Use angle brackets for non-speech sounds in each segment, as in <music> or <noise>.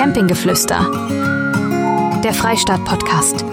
Campinggeflüster. Der Freistaat-Podcast.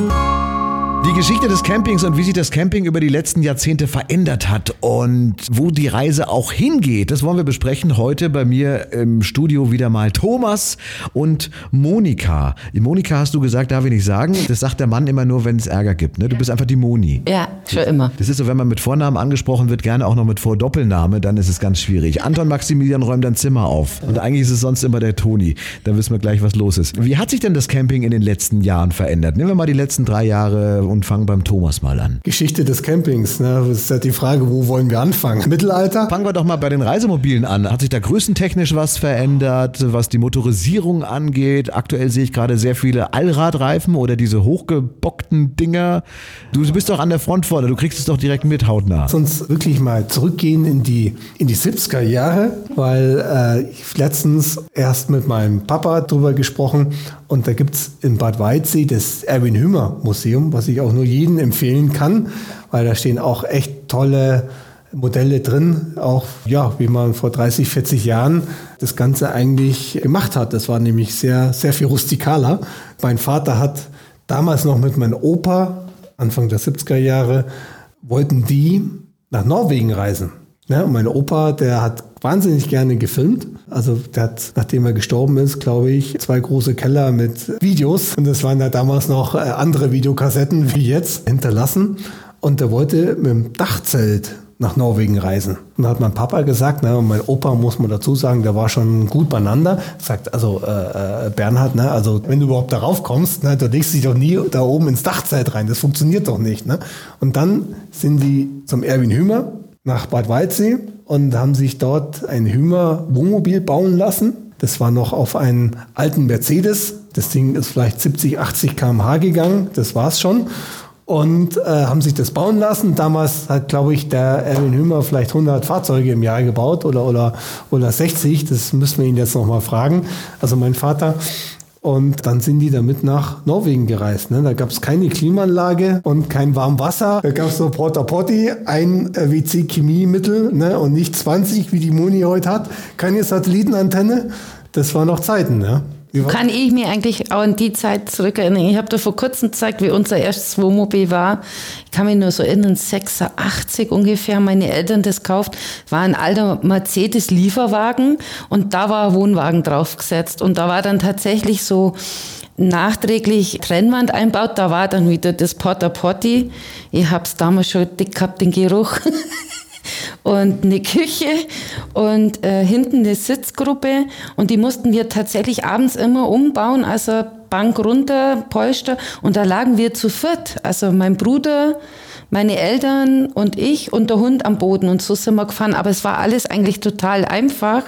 Die Geschichte des Campings und wie sich das Camping über die letzten Jahrzehnte verändert hat und wo die Reise auch hingeht, das wollen wir besprechen heute bei mir im Studio wieder mal Thomas und Monika. Die Monika hast du gesagt, darf ich nicht sagen. Das sagt der Mann immer nur, wenn es Ärger gibt. Ne? Du bist einfach die Moni. Ja, schon immer. Das ist so, wenn man mit Vornamen angesprochen wird, gerne auch noch mit Vordoppelname, dann ist es ganz schwierig. Anton Maximilian räumt dein Zimmer auf. Und eigentlich ist es sonst immer der Toni. Dann wissen wir gleich, was los ist. Wie hat sich denn das Camping in den letzten Jahren verändert? Nehmen wir mal die letzten drei Jahre und fangen beim Thomas mal an. Geschichte des Campings. Ne? Das ist ja die Frage, wo wollen wir anfangen? <laughs> Mittelalter? Fangen wir doch mal bei den Reisemobilen an. Hat sich da größentechnisch was verändert, was die Motorisierung angeht? Aktuell sehe ich gerade sehr viele Allradreifen oder diese hochgebockten Dinger. Du bist doch an der Front vorne, du kriegst es doch direkt mit hautnah. Sonst wirklich mal zurückgehen in die, in die 70er Jahre, weil äh, ich letztens erst mit meinem Papa drüber gesprochen und da gibt es in Bad Weidsee das Erwin Hümer Museum, was ich auch nur jedem empfehlen kann, weil da stehen auch echt tolle Modelle drin, auch ja, wie man vor 30, 40 Jahren das Ganze eigentlich gemacht hat. Das war nämlich sehr, sehr viel rustikaler. Mein Vater hat damals noch mit meinem Opa, Anfang der 70er Jahre, wollten die nach Norwegen reisen. Ja, und mein Opa, der hat wahnsinnig gerne gefilmt. Also der hat, nachdem er gestorben ist, glaube ich, zwei große Keller mit Videos. Und das waren ja damals noch äh, andere Videokassetten wie jetzt hinterlassen. Und er wollte mit dem Dachzelt nach Norwegen reisen. Und da hat mein Papa gesagt, ne, und mein Opa muss man dazu sagen, der war schon gut beieinander. Sagt also äh, äh, Bernhard, ne, also wenn du überhaupt darauf kommst, ne, du legst dich doch nie da oben ins Dachzelt rein. Das funktioniert doch nicht. Ne? Und dann sind die zum Erwin Hümer nach Bad Waldsee und haben sich dort ein Hümer Wohnmobil bauen lassen. Das war noch auf einen alten Mercedes. Das Ding ist vielleicht 70, 80 km/h gegangen. Das war's schon und äh, haben sich das bauen lassen. Damals hat, glaube ich, der Erwin Hümer vielleicht 100 Fahrzeuge im Jahr gebaut oder, oder, oder 60. Das müssen wir ihn jetzt nochmal fragen. Also mein Vater. Und dann sind die damit nach Norwegen gereist. Ne? Da gab es keine Klimaanlage und kein Warmwasser. Da gab es nur Porta Potti, ein äh, WC-Chemiemittel ne? und nicht 20, wie die Moni heute hat. Keine Satellitenantenne. Das war noch Zeiten. Ne? Kann ich mir eigentlich auch an die Zeit zurückerinnern? Ich habe da vor kurzem gezeigt, wie unser erstes Wohnmobil war. Ich kann mich nur so erinnern, 86 ungefähr, meine Eltern das gekauft. War ein alter Mercedes-Lieferwagen und da war ein Wohnwagen draufgesetzt. Und da war dann tatsächlich so nachträglich Trennwand einbaut. Da war dann wieder das Porta Potti. Ich habe es damals schon dick gehabt, den Geruch. <laughs> und eine Küche und äh, hinten eine Sitzgruppe. Und die mussten wir tatsächlich abends immer umbauen, also Bank runter, Polster. Und da lagen wir zu viert, also mein Bruder, meine Eltern und ich und der Hund am Boden. Und so sind wir gefahren, aber es war alles eigentlich total einfach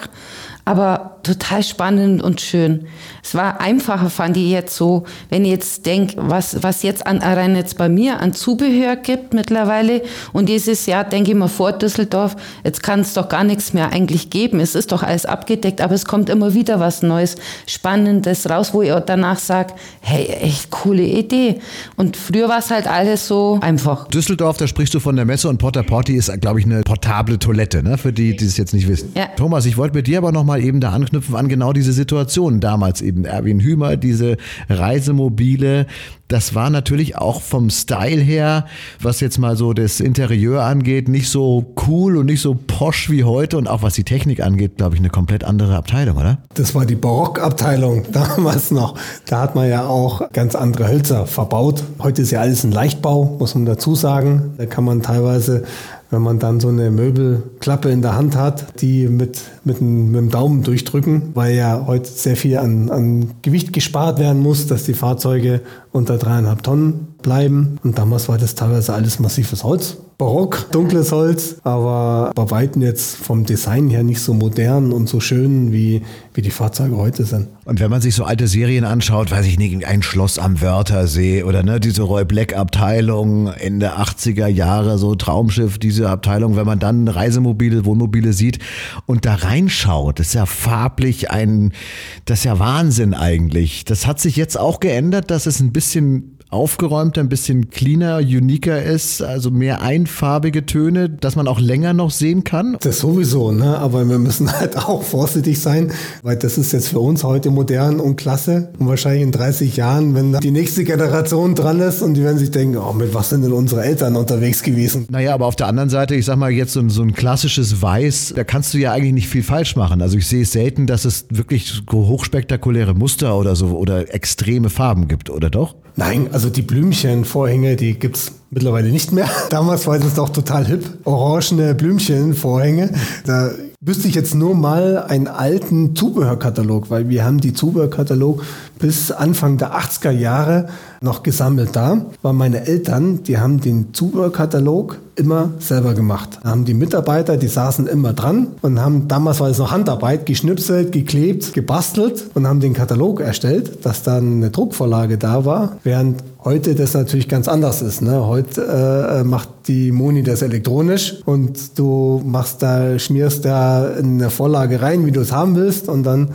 aber total spannend und schön. Es war einfacher, fand ich jetzt so, wenn ich jetzt denke, was, was jetzt an, rein jetzt bei mir an Zubehör gibt mittlerweile. Und dieses Jahr denke ich mal vor Düsseldorf, jetzt kann es doch gar nichts mehr eigentlich geben. Es ist doch alles abgedeckt, aber es kommt immer wieder was Neues, Spannendes raus, wo ich auch danach sage, hey, echt coole Idee. Und früher war es halt alles so einfach. Düsseldorf, da sprichst du von der Messe und Porta Porti ist, glaube ich, eine portable Toilette, ne? für die, die es jetzt nicht wissen. Ja. Thomas, ich wollte mit dir aber noch mal eben da anknüpfen an genau diese Situation. Damals eben Erwin Hümer, diese Reisemobile. Das war natürlich auch vom Style her, was jetzt mal so das Interieur angeht, nicht so cool und nicht so posch wie heute und auch was die Technik angeht, glaube ich, eine komplett andere Abteilung, oder? Das war die Barockabteilung <laughs> damals noch. Da hat man ja auch ganz andere Hölzer verbaut. Heute ist ja alles ein Leichtbau, muss man dazu sagen. Da kann man teilweise wenn man dann so eine Möbelklappe in der Hand hat, die mit, mit, mit dem Daumen durchdrücken, weil ja heute sehr viel an, an Gewicht gespart werden muss, dass die Fahrzeuge unter dreieinhalb Tonnen bleiben. Und damals war das teilweise alles massives Holz. Barock, dunkles Holz, aber bei Weitem jetzt vom Design her nicht so modern und so schön, wie, wie die Fahrzeuge heute sind. Und wenn man sich so alte Serien anschaut, weiß ich nicht, ein Schloss am Wörthersee oder ne, diese Roy Black Abteilung Ende 80er Jahre, so Traumschiff, diese Abteilung, wenn man dann Reisemobile, Wohnmobile sieht und da reinschaut, ist ja farblich ein, das ist ja Wahnsinn eigentlich. Das hat sich jetzt auch geändert, dass es ein bisschen aufgeräumter, ein bisschen cleaner, uniker ist, also mehr einfarbige Töne, dass man auch länger noch sehen kann? Das sowieso, ne? aber wir müssen halt <laughs> auch vorsichtig sein, weil das ist jetzt für uns heute modern und klasse. Und wahrscheinlich in 30 Jahren, wenn die nächste Generation dran ist und die werden sich denken, oh, mit was sind denn unsere Eltern unterwegs gewesen? Naja, aber auf der anderen Seite, ich sag mal jetzt so ein, so ein klassisches Weiß, da kannst du ja eigentlich nicht viel falsch machen. Also ich sehe es selten, dass es wirklich hochspektakuläre Muster oder so oder extreme Farben gibt, oder doch? Nein, also die Blümchenvorhänge, die gibt es mittlerweile nicht mehr. <laughs> Damals war es doch total hip. Orangene Blümchenvorhänge. Da wüsste ich jetzt nur mal einen alten Zubehörkatalog, weil wir haben die Zubehörkatalog bis Anfang der 80er Jahre noch gesammelt da, weil meine Eltern, die haben den Zubehörkatalog immer selber gemacht. Da haben die Mitarbeiter, die saßen immer dran und haben, damals war es noch Handarbeit, geschnipselt, geklebt, gebastelt und haben den Katalog erstellt, dass dann eine Druckvorlage da war, während heute das natürlich ganz anders ist. Ne? Heute äh, macht die Moni das elektronisch und du machst da, schmierst da eine Vorlage rein, wie du es haben willst und dann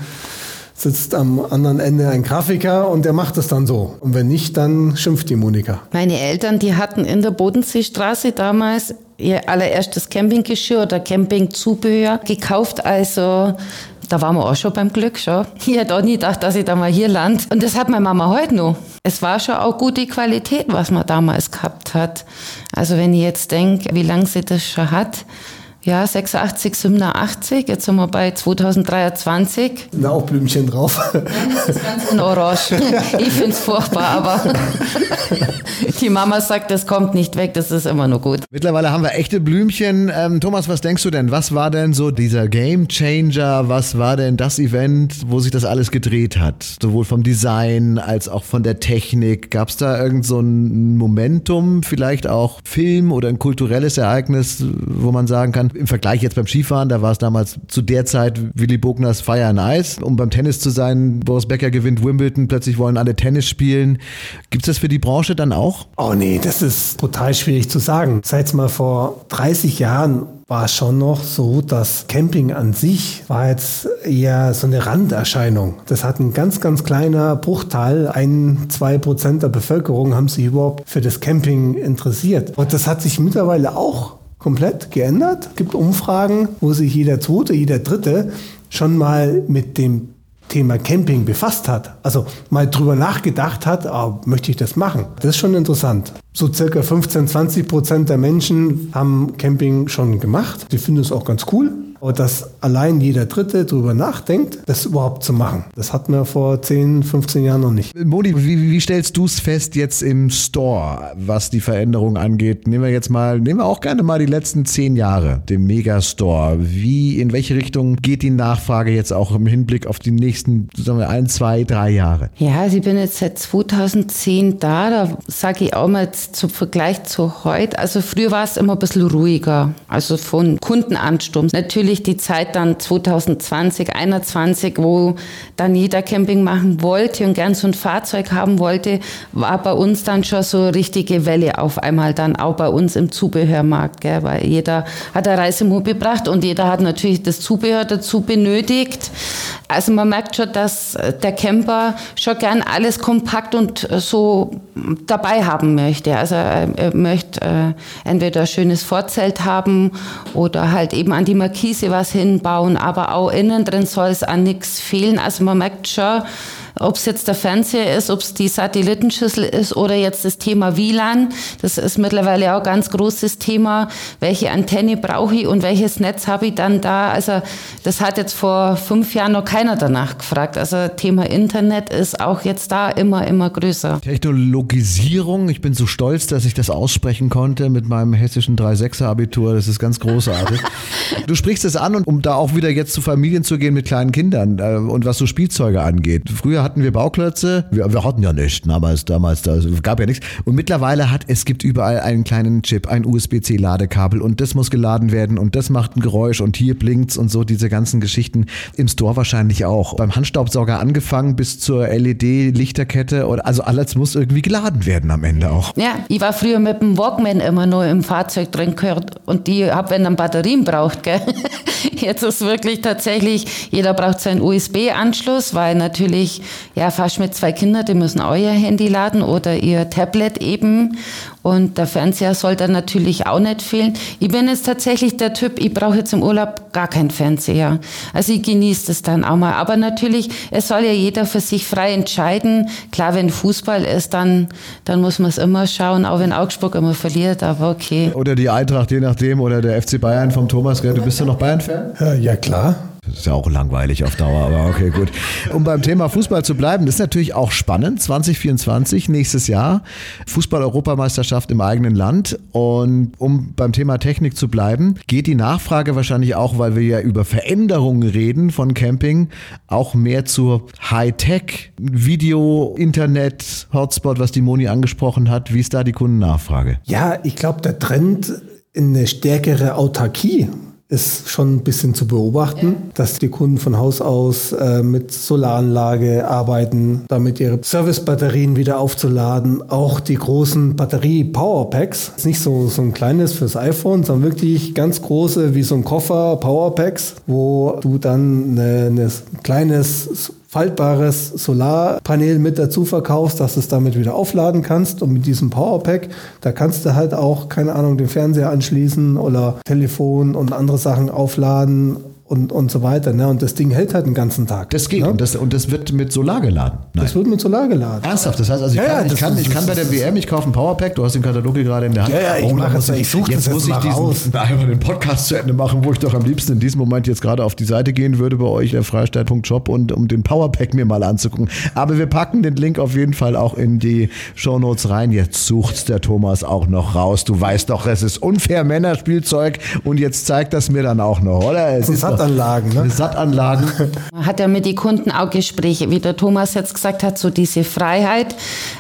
sitzt am anderen Ende ein Grafiker und der macht es dann so. Und wenn nicht, dann schimpft die Monika. Meine Eltern, die hatten in der Bodenseestraße damals ihr allererstes Campinggeschirr oder Campingzubehör gekauft. Also da waren wir auch schon beim Glück schon. <laughs> Ich hätte auch nie gedacht, dass ich da mal hier lande. Und das hat meine Mama heute noch. Es war schon auch gute Qualität, was man damals gehabt hat. Also wenn ich jetzt denke, wie lange sie das schon hat, ja, 86, 87, jetzt sind wir bei 2023. Na, auch Blümchen drauf. Das ist ganz in Orange. Ich finde es furchtbar, aber <laughs> die Mama sagt, das kommt nicht weg, das ist immer nur gut. Mittlerweile haben wir echte Blümchen. Ähm, Thomas, was denkst du denn? Was war denn so dieser Game Changer? Was war denn das Event, wo sich das alles gedreht hat? Sowohl vom Design als auch von der Technik. Gab es da irgend so ein Momentum, vielleicht auch Film oder ein kulturelles Ereignis, wo man sagen kann, im Vergleich jetzt beim Skifahren, da war es damals zu der Zeit Willy Bogners Fire and Ice. Um beim Tennis zu sein, Boris Becker gewinnt Wimbledon, plötzlich wollen alle Tennis spielen. Gibt es das für die Branche dann auch? Oh nee, das ist brutal schwierig zu sagen. Seit mal vor 30 Jahren war es schon noch so, dass Camping an sich war jetzt eher so eine Randerscheinung. Das hat ein ganz, ganz kleiner Bruchteil, ein, zwei Prozent der Bevölkerung haben sich überhaupt für das Camping interessiert. Und das hat sich mittlerweile auch komplett geändert. Es gibt Umfragen, wo sich jeder Zweite, jeder Dritte schon mal mit dem Thema Camping befasst hat. Also mal drüber nachgedacht hat, oh, möchte ich das machen? Das ist schon interessant. So circa 15, 20 Prozent der Menschen haben Camping schon gemacht. Die finden es auch ganz cool. Aber dass allein jeder Dritte darüber nachdenkt, das überhaupt zu machen, das hatten wir vor 10, 15 Jahren noch nicht. Modi, wie, wie stellst du es fest jetzt im Store, was die Veränderung angeht? Nehmen wir jetzt mal, nehmen wir auch gerne mal die letzten zehn Jahre, den Megastore. Wie, in welche Richtung geht die Nachfrage jetzt auch im Hinblick auf die nächsten, sagen wir, ein, zwei, drei Jahre? Ja, also ich bin jetzt seit 2010 da, da sage ich auch mal zum Vergleich zu heute. Also früher war es immer ein bisschen ruhiger, also von Kundenansturm. Natürlich natürlich die Zeit dann 2020, 2021, wo dann jeder Camping machen wollte und gern so ein Fahrzeug haben wollte, war bei uns dann schon so richtige Welle auf einmal dann auch bei uns im Zubehörmarkt, gell? weil jeder hat eine Reisemobil gebracht und jeder hat natürlich das Zubehör dazu benötigt. Also man merkt schon, dass der Camper schon gern alles kompakt und so dabei haben möchte. Also er möchte äh, entweder ein schönes Vorzelt haben oder halt eben an die Markise was hinbauen, aber auch innen drin soll es an nichts fehlen. Also man merkt schon, ob es jetzt der Fernseher ist, ob es die Satellitenschüssel ist oder jetzt das Thema WLAN. Das ist mittlerweile auch ein ganz großes Thema. Welche Antenne brauche ich und welches Netz habe ich dann da? Also das hat jetzt vor fünf Jahren noch keiner danach gefragt. Also Thema Internet ist auch jetzt da immer, immer größer. Technologisierung. Ich bin so stolz, dass ich das aussprechen konnte mit meinem hessischen 3.6er Abitur. Das ist ganz großartig. <laughs> du sprichst es an und um da auch wieder jetzt zu Familien zu gehen mit kleinen Kindern äh, und was so Spielzeuge angeht. Früher hatten wir Bauklötze. Wir, wir hatten ja nichts damals, damals, da gab ja nichts. Und mittlerweile hat, es gibt überall einen kleinen Chip, ein USB-C-Ladekabel und das muss geladen werden und das macht ein Geräusch und hier blinkt's und so, diese ganzen Geschichten. Im Store wahrscheinlich auch. Beim Handstaubsauger angefangen bis zur LED-Lichterkette und also alles muss irgendwie geladen werden am Ende auch. Ja, ich war früher mit dem Walkman immer nur im Fahrzeug drin gehört und die hab, wenn dann Batterien braucht, gell. <laughs> Jetzt ist wirklich tatsächlich, jeder braucht seinen USB-Anschluss, weil natürlich ja, fast mit zwei Kindern, die müssen euer Handy laden oder ihr Tablet eben. Und der Fernseher soll dann natürlich auch nicht fehlen. Ich bin jetzt tatsächlich der Typ, ich brauche jetzt im Urlaub gar keinen Fernseher. Also ich genieße das dann auch mal. Aber natürlich, es soll ja jeder für sich frei entscheiden. Klar, wenn Fußball ist, dann, dann muss man es immer schauen, auch wenn Augsburg immer verliert, aber okay. Oder die Eintracht, je nachdem, oder der FC Bayern vom Thomas. Du bist ja noch Bayern-Fan? Ja, klar. Das ist ja auch langweilig auf Dauer, aber okay, gut. Um beim Thema Fußball zu bleiben, das ist natürlich auch spannend. 2024, nächstes Jahr, Fußball-Europameisterschaft im eigenen Land. Und um beim Thema Technik zu bleiben, geht die Nachfrage wahrscheinlich auch, weil wir ja über Veränderungen reden von Camping, auch mehr zur Hightech, Video, Internet, Hotspot, was die Moni angesprochen hat. Wie ist da die Kundennachfrage? Ja, ich glaube, der Trend in eine stärkere Autarkie ist schon ein bisschen zu beobachten, ja. dass die Kunden von Haus aus äh, mit Solaranlage arbeiten, damit ihre Servicebatterien wieder aufzuladen. Auch die großen Batterie-Powerpacks, ist nicht so, so ein kleines fürs iPhone, sondern wirklich ganz große, wie so ein Koffer Powerpacks, wo du dann ein kleines faltbares Solarpanel mit dazu verkaufst, dass du es damit wieder aufladen kannst. Und mit diesem Powerpack, da kannst du halt auch, keine Ahnung, den Fernseher anschließen oder Telefon und andere Sachen aufladen und, und so weiter. Ne? Und das Ding hält halt den ganzen Tag. Das geht ne? und, das, und das wird mit Solar geladen. Nein. Das wird mit Solar geladen. Ernsthaft? Das heißt, also ich, ja, kann, ja, ich, kann, ich kann bei der WM, ich kaufe ein Powerpack, du hast den Katalog hier gerade in der Hand. Ja, ja, ich, oh, mache das, ich suche jetzt das muss ich diesen, raus. <laughs> einmal den Podcast zu Ende machen, wo ich doch am liebsten in diesem Moment jetzt gerade auf die Seite gehen würde bei euch, der Freistaat.shop und um den Powerpack mir mal anzugucken. Aber wir packen den Link auf jeden Fall auch in die Shownotes rein. Jetzt sucht der Thomas auch noch raus. Du weißt doch, es ist unfair Männerspielzeug und jetzt zeigt das mir dann auch noch, oder? Es ist Satanlagen, ne? Sattanlagen. Hat er mit den Kunden auch Gespräche, wie der Thomas jetzt gesagt hat, so diese Freiheit,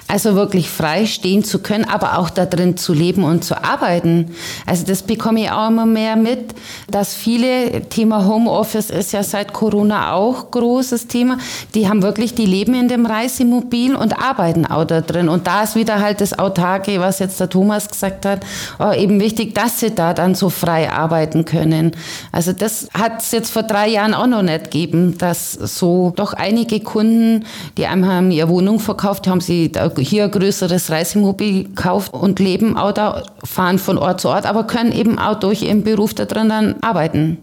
also wirklich frei stehen zu können, aber auch da drin zu leben und zu arbeiten. Also das bekomme ich auch immer mehr mit, dass viele, Thema Homeoffice ist ja seit Corona auch großes Thema, die haben wirklich, die leben in dem Reisemobil und arbeiten auch da drin. Und da ist wieder halt das Autarke, was jetzt der Thomas gesagt hat, oh, eben wichtig, dass sie da dann so frei arbeiten können. Also das hat es jetzt vor drei Jahren auch noch nicht geben, dass so doch einige Kunden, die einem haben ihre Wohnung verkauft, haben sie hier ein größeres Reisemobil gekauft und leben auch da, fahren von Ort zu Ort, aber können eben auch durch ihren Beruf da drin dann arbeiten.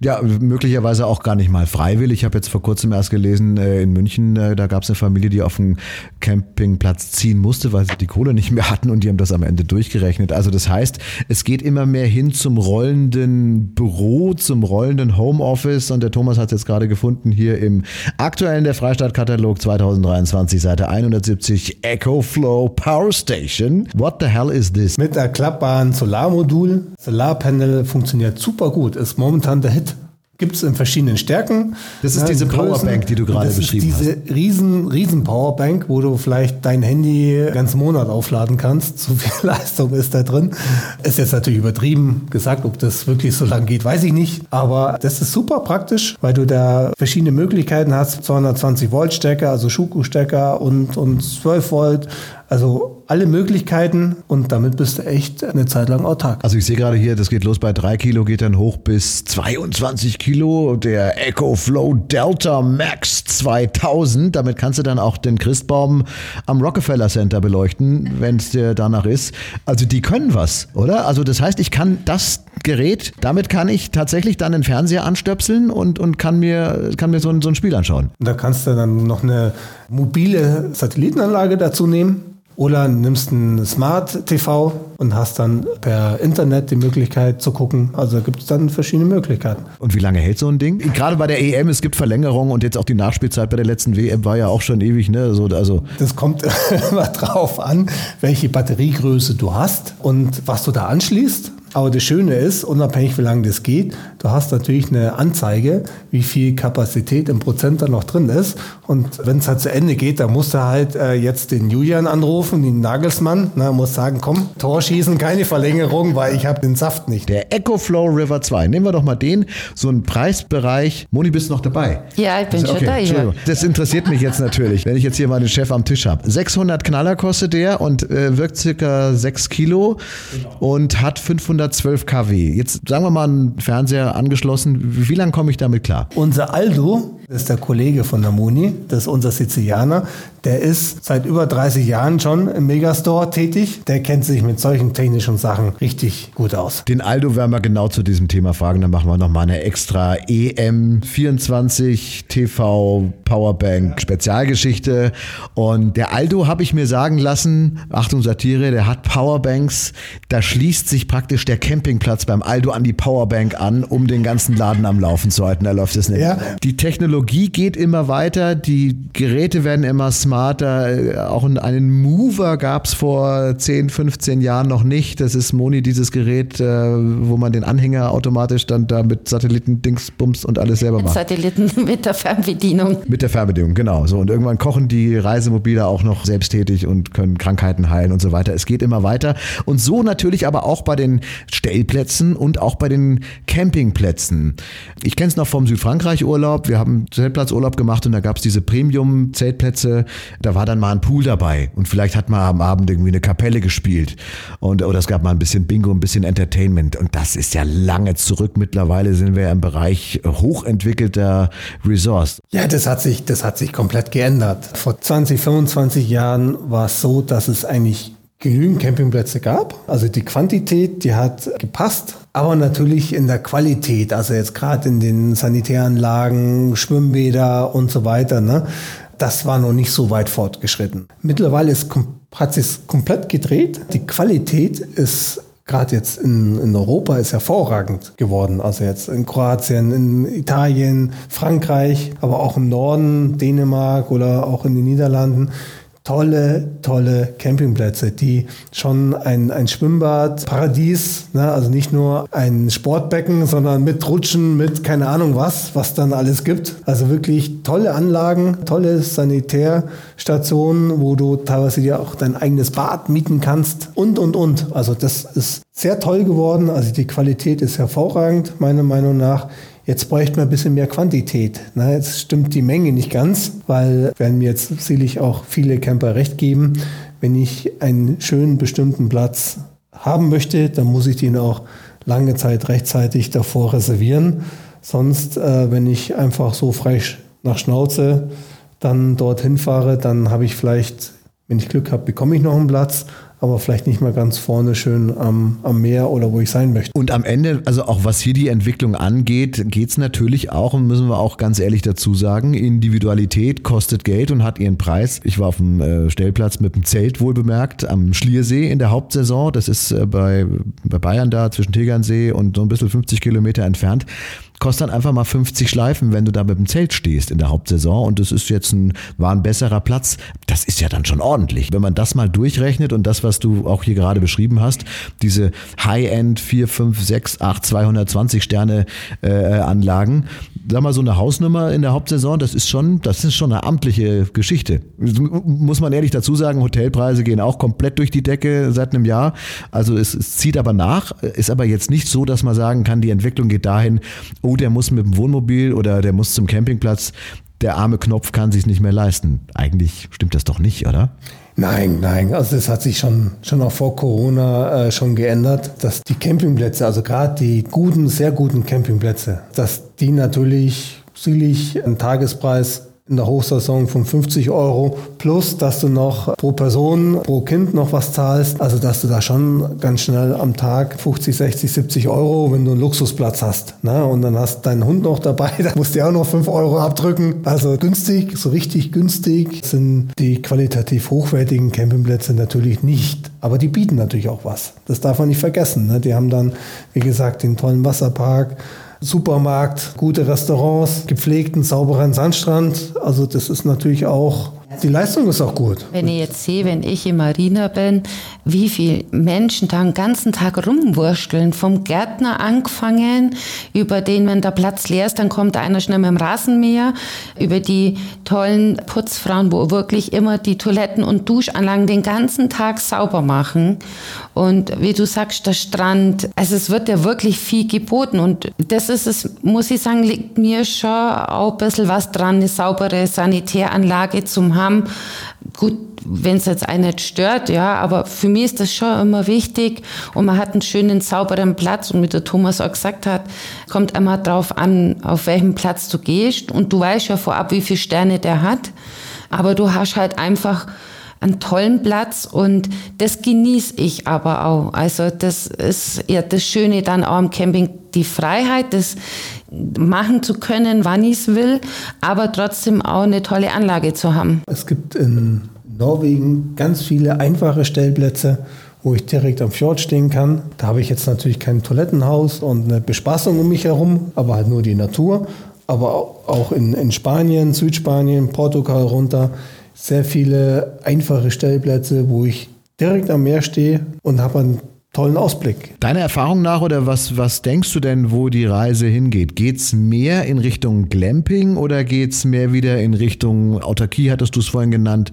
Ja, möglicherweise auch gar nicht mal freiwillig. Ich habe jetzt vor kurzem erst gelesen, äh, in München, äh, da gab es eine Familie, die auf den Campingplatz ziehen musste, weil sie die Kohle nicht mehr hatten und die haben das am Ende durchgerechnet. Also das heißt, es geht immer mehr hin zum rollenden Büro, zum rollenden Homeoffice und der Thomas hat es jetzt gerade gefunden hier im aktuellen der Freistaat-Katalog 2023, Seite 170, EcoFlow Power Station. What the hell is this? Mit erklappbaren Solarmodul. Solarpanel funktioniert super gut, ist momentan der Hit. Gibt es in verschiedenen Stärken. Das ist diese Größen. Powerbank, die du gerade beschrieben diese hast. Diese riesen, riesen Powerbank, wo du vielleicht dein Handy ganz Monat aufladen kannst. So viel <laughs> Leistung ist da drin. Ist jetzt natürlich übertrieben gesagt, ob das wirklich so lang geht, weiß ich nicht. Aber das ist super praktisch, weil du da verschiedene Möglichkeiten hast. 220 Volt Stecker, also Schuko-Stecker und, und 12 Volt. Also alle Möglichkeiten und damit bist du echt eine Zeit lang autark. Also ich sehe gerade hier, das geht los bei 3 Kilo, geht dann hoch bis 22 Kilo. Der EcoFlow Delta Max 2000. Damit kannst du dann auch den Christbaum am Rockefeller Center beleuchten, wenn es dir danach ist. Also die können was, oder? Also das heißt, ich kann das Gerät, damit kann ich tatsächlich dann den Fernseher anstöpseln und, und kann mir, kann mir so ein, so ein Spiel anschauen. Da kannst du dann noch eine mobile Satellitenanlage dazu nehmen oder nimmst ein Smart TV und hast dann per Internet die Möglichkeit zu gucken. Also gibt es dann verschiedene Möglichkeiten. Und wie lange hält so ein Ding? Gerade bei der EM, es gibt Verlängerungen und jetzt auch die Nachspielzeit bei der letzten WM war ja auch schon ewig. Ne? So, also das kommt <laughs> immer drauf an, welche Batteriegröße du hast und was du da anschließt. Aber das Schöne ist, unabhängig wie lange das geht, du hast natürlich eine Anzeige, wie viel Kapazität im Prozent da noch drin ist. Und wenn es halt zu Ende geht, dann musst du halt äh, jetzt den Julian anrufen, den Nagelsmann, na, muss sagen, komm, Tor schießen, keine Verlängerung, weil ich habe den Saft nicht. Der EcoFlow River 2, nehmen wir doch mal den, so ein Preisbereich. Moni, bist du noch dabei? Ja, ich bin also, okay, schon da. Ja. Das interessiert mich jetzt natürlich, wenn ich jetzt hier mal den Chef am Tisch habe. 600 Knaller kostet der und äh, wirkt circa 6 Kilo genau. und hat 500 112 kW. Jetzt sagen wir mal einen Fernseher angeschlossen. Wie lange komme ich damit klar? Unser Aldo, Das ist der Kollege von der Muni, das ist unser Sizilianer. Der ist seit über 30 Jahren schon im Megastore tätig. Der kennt sich mit solchen technischen Sachen richtig gut aus. Den Aldo werden wir genau zu diesem Thema fragen. Dann machen wir nochmal eine extra EM24 TV Powerbank Spezialgeschichte. Und der Aldo habe ich mir sagen lassen, Achtung Satire, der hat Powerbanks. Da schließt sich praktisch der Campingplatz beim Aldo an die Powerbank an, um den ganzen Laden am Laufen zu halten. Da läuft es nicht. Ja. Die Technologie geht immer weiter. Die Geräte werden immer smarter smarter. Auch einen Mover gab es vor 10, 15 Jahren noch nicht. Das ist Moni, dieses Gerät, äh, wo man den Anhänger automatisch dann da mit Satelliten, Dingsbums und alles selber mit macht. Satelliten <laughs> mit der Fernbedienung. Mit der Fernbedienung, genau. So, und irgendwann kochen die Reisemobile auch noch selbsttätig und können Krankheiten heilen und so weiter. Es geht immer weiter. Und so natürlich aber auch bei den Stellplätzen und auch bei den Campingplätzen. Ich kenne es noch vom Südfrankreich-Urlaub. Wir haben Zeltplatzurlaub gemacht und da gab es diese Premium-Zeltplätze da war dann mal ein Pool dabei und vielleicht hat man am Abend irgendwie eine Kapelle gespielt und oder es gab mal ein bisschen Bingo, ein bisschen Entertainment und das ist ja lange zurück. Mittlerweile sind wir im Bereich hochentwickelter Resorts. Ja, das hat sich, das hat sich komplett geändert. Vor 20, 25 Jahren war es so, dass es eigentlich genügend Campingplätze gab. Also die Quantität, die hat gepasst, aber natürlich in der Qualität, also jetzt gerade in den Sanitäranlagen, Schwimmbäder und so weiter. Ne? das war noch nicht so weit fortgeschritten. Mittlerweile ist, hat sich komplett gedreht. Die Qualität ist gerade jetzt in, in Europa ist hervorragend geworden. Also jetzt in Kroatien, in Italien, Frankreich, aber auch im Norden, Dänemark oder auch in den Niederlanden tolle, tolle Campingplätze, die schon ein, ein Schwimmbad, Paradies, ne? also nicht nur ein Sportbecken, sondern mit Rutschen, mit keine Ahnung was, was dann alles gibt. Also wirklich tolle Anlagen, tolle Sanitärstationen, wo du teilweise dir auch dein eigenes Bad mieten kannst und, und, und. Also das ist sehr toll geworden. Also die Qualität ist hervorragend, meiner Meinung nach. Jetzt bräuchte man ein bisschen mehr Quantität. Na, jetzt stimmt die Menge nicht ganz, weil, werden mir jetzt sicherlich auch viele Camper recht geben, wenn ich einen schönen bestimmten Platz haben möchte, dann muss ich den auch lange Zeit rechtzeitig davor reservieren. Sonst, äh, wenn ich einfach so frei nach Schnauze dann dorthin fahre, dann habe ich vielleicht, wenn ich Glück habe, bekomme ich noch einen Platz aber vielleicht nicht mal ganz vorne schön am, am Meer oder wo ich sein möchte. Und am Ende, also auch was hier die Entwicklung angeht, geht es natürlich auch, und müssen wir auch ganz ehrlich dazu sagen, Individualität kostet Geld und hat ihren Preis. Ich war auf dem äh, Stellplatz mit dem Zelt wohl bemerkt am Schliersee in der Hauptsaison. Das ist äh, bei, bei Bayern da zwischen Tegernsee und so ein bisschen 50 Kilometer entfernt kostet dann einfach mal 50 Schleifen, wenn du da mit dem Zelt stehst in der Hauptsaison und das ist jetzt ein, war ein besserer Platz. Das ist ja dann schon ordentlich. Wenn man das mal durchrechnet und das, was du auch hier gerade beschrieben hast, diese High-End 4, 5, 6, 8, 220 Sterne äh, Anlagen, sag mal so eine Hausnummer in der Hauptsaison, das ist schon, das ist schon eine amtliche Geschichte. Muss man ehrlich dazu sagen, Hotelpreise gehen auch komplett durch die Decke seit einem Jahr. Also es, es zieht aber nach, ist aber jetzt nicht so, dass man sagen kann, die Entwicklung geht dahin, oh, oh, der muss mit dem Wohnmobil oder der muss zum Campingplatz, der arme Knopf kann sich nicht mehr leisten. Eigentlich stimmt das doch nicht, oder? Nein, nein, also das hat sich schon, schon auch vor Corona äh, schon geändert, dass die Campingplätze, also gerade die guten, sehr guten Campingplätze, dass die natürlich sicherlich einen Tagespreis in der Hochsaison von 50 Euro plus, dass du noch pro Person, pro Kind noch was zahlst. Also dass du da schon ganz schnell am Tag 50, 60, 70 Euro, wenn du einen Luxusplatz hast. Ne? Und dann hast deinen Hund noch dabei, <laughs> da musst du ja auch noch 5 Euro abdrücken. Also günstig, so richtig günstig sind die qualitativ hochwertigen Campingplätze natürlich nicht. Aber die bieten natürlich auch was. Das darf man nicht vergessen. Ne? Die haben dann, wie gesagt, den tollen Wasserpark, Supermarkt, gute Restaurants, gepflegten, sauberen Sandstrand. Also das ist natürlich auch die Leistung ist auch gut. Wenn ich jetzt sehe, wenn ich im Marina bin, wie viele Menschen da den ganzen Tag rumwursteln, vom Gärtner angefangen, über den, wenn der Platz leer ist, dann kommt einer schnell mit dem Rasenmäher, über die tollen Putzfrauen, wo wirklich immer die Toiletten und Duschanlagen den ganzen Tag sauber machen. Und wie du sagst, der Strand, also es wird ja wirklich viel geboten. Und das ist es, muss ich sagen, liegt mir schon auch ein bisschen was dran, eine saubere Sanitäranlage haben haben. Gut, wenn es jetzt einen nicht stört, ja, aber für mich ist das schon immer wichtig. Und man hat einen schönen, sauberen Platz. Und wie der Thomas auch gesagt hat, kommt immer drauf an, auf welchem Platz du gehst. Und du weißt ja vorab, wie viele Sterne der hat, aber du hast halt einfach einen tollen Platz und das genieße ich aber auch. Also das ist ja das Schöne dann auch am Camping, die Freiheit, das machen zu können, wann ich es will, aber trotzdem auch eine tolle Anlage zu haben. Es gibt in Norwegen ganz viele einfache Stellplätze, wo ich direkt am Fjord stehen kann. Da habe ich jetzt natürlich kein Toilettenhaus und eine Bespaßung um mich herum, aber halt nur die Natur. Aber auch in, in Spanien, Südspanien, Portugal runter sehr viele einfache Stellplätze, wo ich direkt am Meer stehe und habe einen tollen Ausblick. Deiner Erfahrung nach oder was, was denkst du denn, wo die Reise hingeht? Geht es mehr in Richtung Glamping oder geht es mehr wieder in Richtung Autarkie, hattest du es vorhin genannt?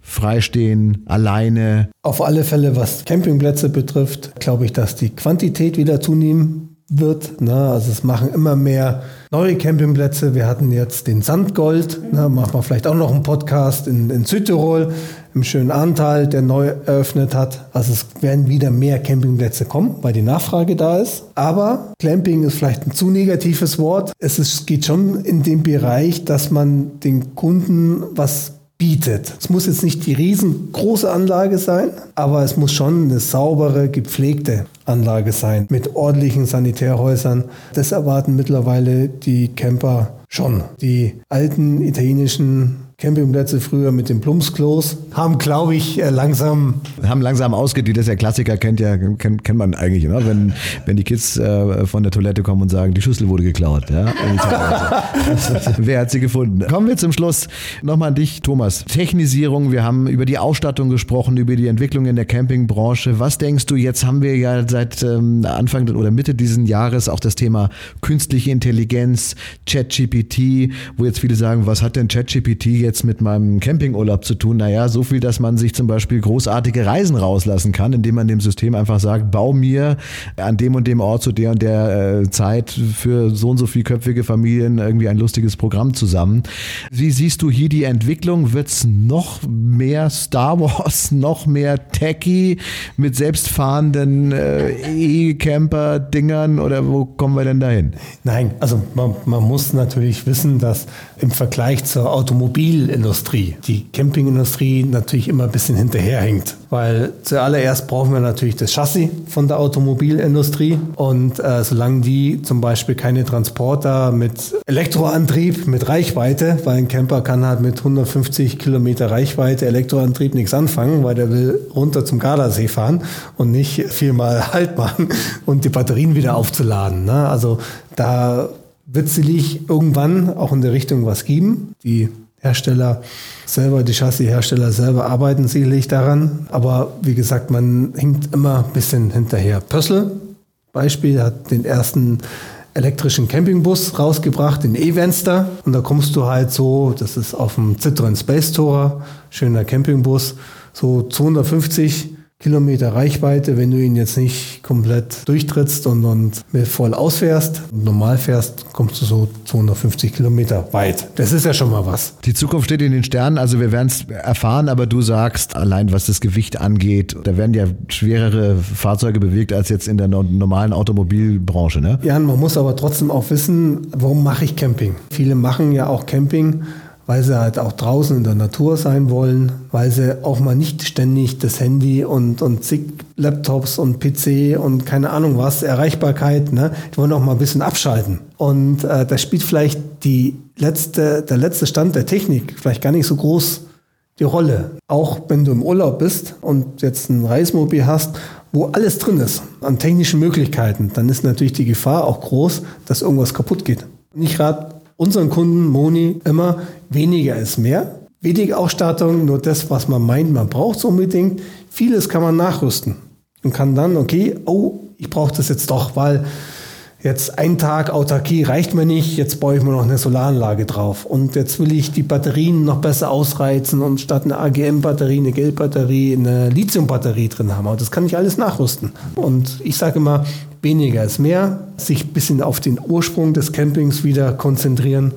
Freistehen, alleine? Auf alle Fälle, was Campingplätze betrifft, glaube ich, dass die Quantität wieder zunehmen wird. Ne? Also es machen immer mehr neue Campingplätze. Wir hatten jetzt den Sandgold, ne? machen wir vielleicht auch noch einen Podcast in, in Südtirol, im schönen Ahrtal, der neu eröffnet hat. Also es werden wieder mehr Campingplätze kommen, weil die Nachfrage da ist. Aber Clamping ist vielleicht ein zu negatives Wort. Es ist, geht schon in den Bereich, dass man den Kunden was bietet. Es muss jetzt nicht die riesengroße Anlage sein, aber es muss schon eine saubere, gepflegte Anlage sein mit ordentlichen Sanitärhäusern. Das erwarten mittlerweile die Camper schon. Die alten italienischen Campingplätze früher mit den Plumpsklos haben, glaube ich, äh, langsam. Haben langsam ausgedient. Das ist ja Klassiker, kennt ja, kennt, kennt man eigentlich, ne? wenn, wenn die Kids äh, von der Toilette kommen und sagen, die Schüssel wurde geklaut. Ja? <laughs> Wer hat sie gefunden? Kommen wir zum Schluss. Nochmal an dich, Thomas. Technisierung, wir haben über die Ausstattung gesprochen, über die Entwicklung in der Campingbranche. Was denkst du, jetzt haben wir ja seit ähm, Anfang oder Mitte dieses Jahres auch das Thema künstliche Intelligenz, ChatGPT, wo jetzt viele sagen, was hat denn ChatGPT jetzt jetzt mit meinem Campingurlaub zu tun? Naja, so viel, dass man sich zum Beispiel großartige Reisen rauslassen kann, indem man dem System einfach sagt, bau mir an dem und dem Ort zu der und der äh, Zeit für so und so viel köpfige Familien irgendwie ein lustiges Programm zusammen. Wie siehst du hier die Entwicklung? Wird es noch mehr Star Wars, <laughs> noch mehr Techie mit selbstfahrenden äh, E-Camper-Dingern oder wo kommen wir denn dahin? Nein, also man, man muss natürlich wissen, dass im Vergleich zur Automobil Automobilindustrie, die Campingindustrie natürlich immer ein bisschen hinterherhängt. Weil zuallererst brauchen wir natürlich das Chassis von der Automobilindustrie und äh, solange die zum Beispiel keine Transporter mit Elektroantrieb, mit Reichweite, weil ein Camper kann halt mit 150 Kilometer Reichweite Elektroantrieb nichts anfangen, weil der will runter zum Gardasee fahren und nicht viermal <laughs> Halt machen und die Batterien wieder aufzuladen. Ne? Also da wird sicherlich irgendwann auch in der Richtung was geben. Die Hersteller selber, die Chassishersteller selber arbeiten sicherlich daran. Aber wie gesagt, man hinkt immer ein bisschen hinterher. Pössl, Beispiel, hat den ersten elektrischen Campingbus rausgebracht, den E-Venster. Und da kommst du halt so, das ist auf dem Citroen Space Tourer, schöner Campingbus, so 250 Kilometer Reichweite, wenn du ihn jetzt nicht komplett durchtrittst und, und mit voll ausfährst. Normal fährst, kommst du so 250 Kilometer weit. Das ist ja schon mal was. Die Zukunft steht in den Sternen, also wir werden es erfahren, aber du sagst, allein was das Gewicht angeht, da werden ja schwerere Fahrzeuge bewegt als jetzt in der normalen Automobilbranche, ne? Ja, man muss aber trotzdem auch wissen, warum mache ich Camping? Viele machen ja auch Camping weil sie halt auch draußen in der Natur sein wollen, weil sie auch mal nicht ständig das Handy und, und zig Laptops und PC und keine Ahnung was, Erreichbarkeit, ne? die wollen auch mal ein bisschen abschalten. Und äh, da spielt vielleicht die letzte, der letzte Stand der Technik vielleicht gar nicht so groß die Rolle. Auch wenn du im Urlaub bist und jetzt ein Reismobil hast, wo alles drin ist an technischen Möglichkeiten, dann ist natürlich die Gefahr auch groß, dass irgendwas kaputt geht. Ich rate unseren Kunden Moni immer, weniger ist mehr. Wenig Ausstattung, nur das, was man meint, man braucht es unbedingt. Vieles kann man nachrüsten und kann dann, okay, oh, ich brauche das jetzt doch, weil jetzt ein Tag Autarkie reicht mir nicht, jetzt baue ich mir noch eine Solaranlage drauf. Und jetzt will ich die Batterien noch besser ausreizen und statt einer AGM-Batterie eine Geldbatterie, eine Lithium-Batterie drin haben. Aber das kann ich alles nachrüsten. Und ich sage immer, weniger ist mehr, sich ein bisschen auf den Ursprung des Campings wieder konzentrieren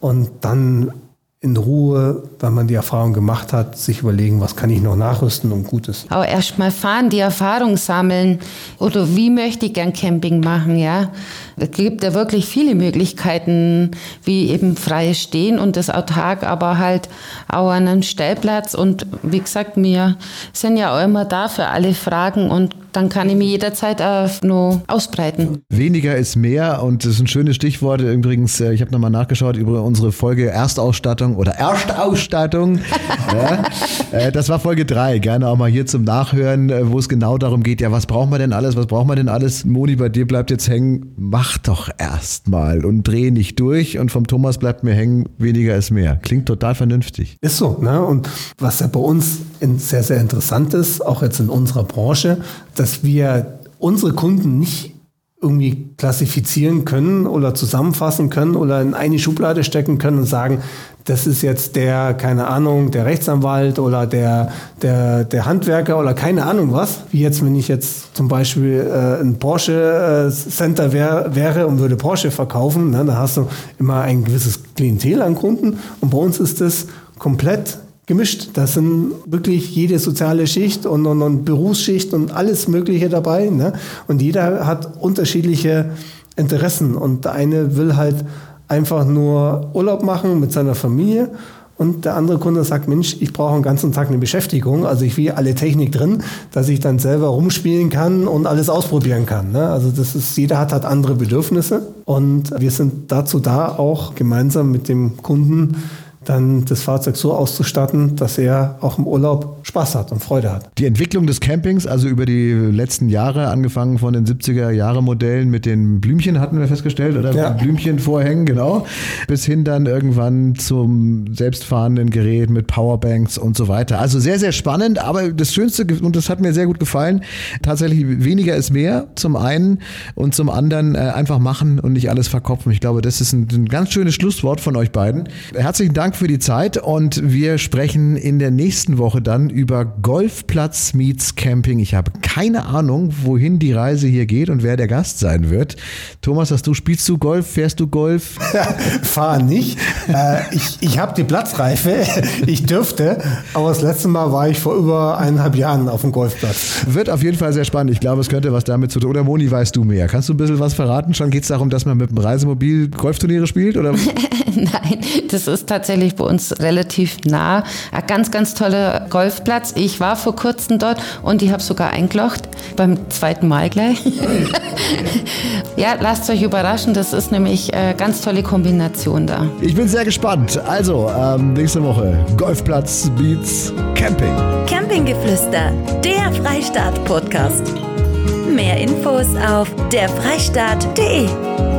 und dann in Ruhe, wenn man die Erfahrung gemacht hat, sich überlegen, was kann ich noch nachrüsten und Gutes. Aber erst mal fahren, die Erfahrung sammeln oder wie möchte ich gern Camping machen, ja. Es gibt ja wirklich viele Möglichkeiten, wie eben freies Stehen und das autark, aber halt auch an einem Stellplatz und wie gesagt, wir sind ja auch immer da für alle Fragen und dann kann ich mich jederzeit auch nur ausbreiten. Weniger ist mehr und das ist ein schönes Stichwort. Übrigens, äh, ich habe nochmal nachgeschaut über unsere Folge Erstausstattung oder Erstausstattung. <laughs> ja, äh, das war Folge 3. Gerne auch mal hier zum Nachhören, äh, wo es genau darum geht, ja, was braucht man denn alles, was braucht man denn alles? Moni, bei dir bleibt jetzt hängen, mach doch erstmal und dreh nicht durch und vom Thomas bleibt mir hängen, weniger ist mehr. Klingt total vernünftig. Ist so, ne? Und was ja bei uns sehr, sehr interessant ist, auch jetzt in unserer Branche, dass wir unsere Kunden nicht irgendwie klassifizieren können oder zusammenfassen können oder in eine Schublade stecken können und sagen, das ist jetzt der, keine Ahnung, der Rechtsanwalt oder der, der, der Handwerker oder keine Ahnung was. Wie jetzt, wenn ich jetzt zum Beispiel äh, ein Porsche äh, Center wär, wäre und würde Porsche verkaufen, ne, dann hast du immer ein gewisses Klientel an Kunden und bei uns ist das komplett gemischt. Das sind wirklich jede soziale Schicht und, und, und Berufsschicht und alles Mögliche dabei. Ne? Und jeder hat unterschiedliche Interessen. Und der eine will halt einfach nur Urlaub machen mit seiner Familie. Und der andere Kunde sagt, Mensch, ich brauche einen ganzen Tag eine Beschäftigung. Also ich will alle Technik drin, dass ich dann selber rumspielen kann und alles ausprobieren kann. Ne? Also das ist, jeder hat halt andere Bedürfnisse. Und wir sind dazu da, auch gemeinsam mit dem Kunden dann das Fahrzeug so auszustatten, dass er auch im Urlaub Spaß hat und Freude hat. Die Entwicklung des Campings, also über die letzten Jahre, angefangen von den 70er Jahre Modellen mit den Blümchen, hatten wir festgestellt, oder ja. Blümchen vorhängen, genau, bis hin dann irgendwann zum selbstfahrenden Gerät mit Powerbanks und so weiter. Also sehr, sehr spannend, aber das Schönste, und das hat mir sehr gut gefallen, tatsächlich weniger ist mehr, zum einen und zum anderen äh, einfach machen und nicht alles verkopfen. Ich glaube, das ist ein, ein ganz schönes Schlusswort von euch beiden. Herzlichen Dank für die Zeit und wir sprechen in der nächsten Woche dann über Golfplatz meets Camping. Ich habe keine Ahnung, wohin die Reise hier geht und wer der Gast sein wird. Thomas, hast du, spielst du Golf? Fährst du Golf? <laughs> Fahr nicht. äh, ich ich habe die Platzreife. <laughs> Ich dürfte. Aber das letzte Mal war ich vor über eineinhalb Jahren auf dem Golfplatz. Wird auf jeden Fall sehr spannend. Ich glaube, es könnte was damit zu tun. Oder Moni, weißt du mehr? Kannst du ein bisschen was verraten? Schon geht es darum, dass man mit dem Reisemobil Golfturniere spielt? Oder? <laughs> <laughs> Nein, das ist tatsächlich bei uns relativ nah. Ein ganz, ganz toller Golfplatz. Ich war vor kurzem dort und ich habe sogar eingelocht, beim zweiten Mal gleich. <laughs> ja, lasst euch überraschen, das ist nämlich eine ganz tolle Kombination da. Ich bin sehr gespannt. Also, ähm, nächste Woche Golfplatz, Beats, Camping. Campinggeflüster, der Freistaat-Podcast. Mehr Infos auf derfreistaat.de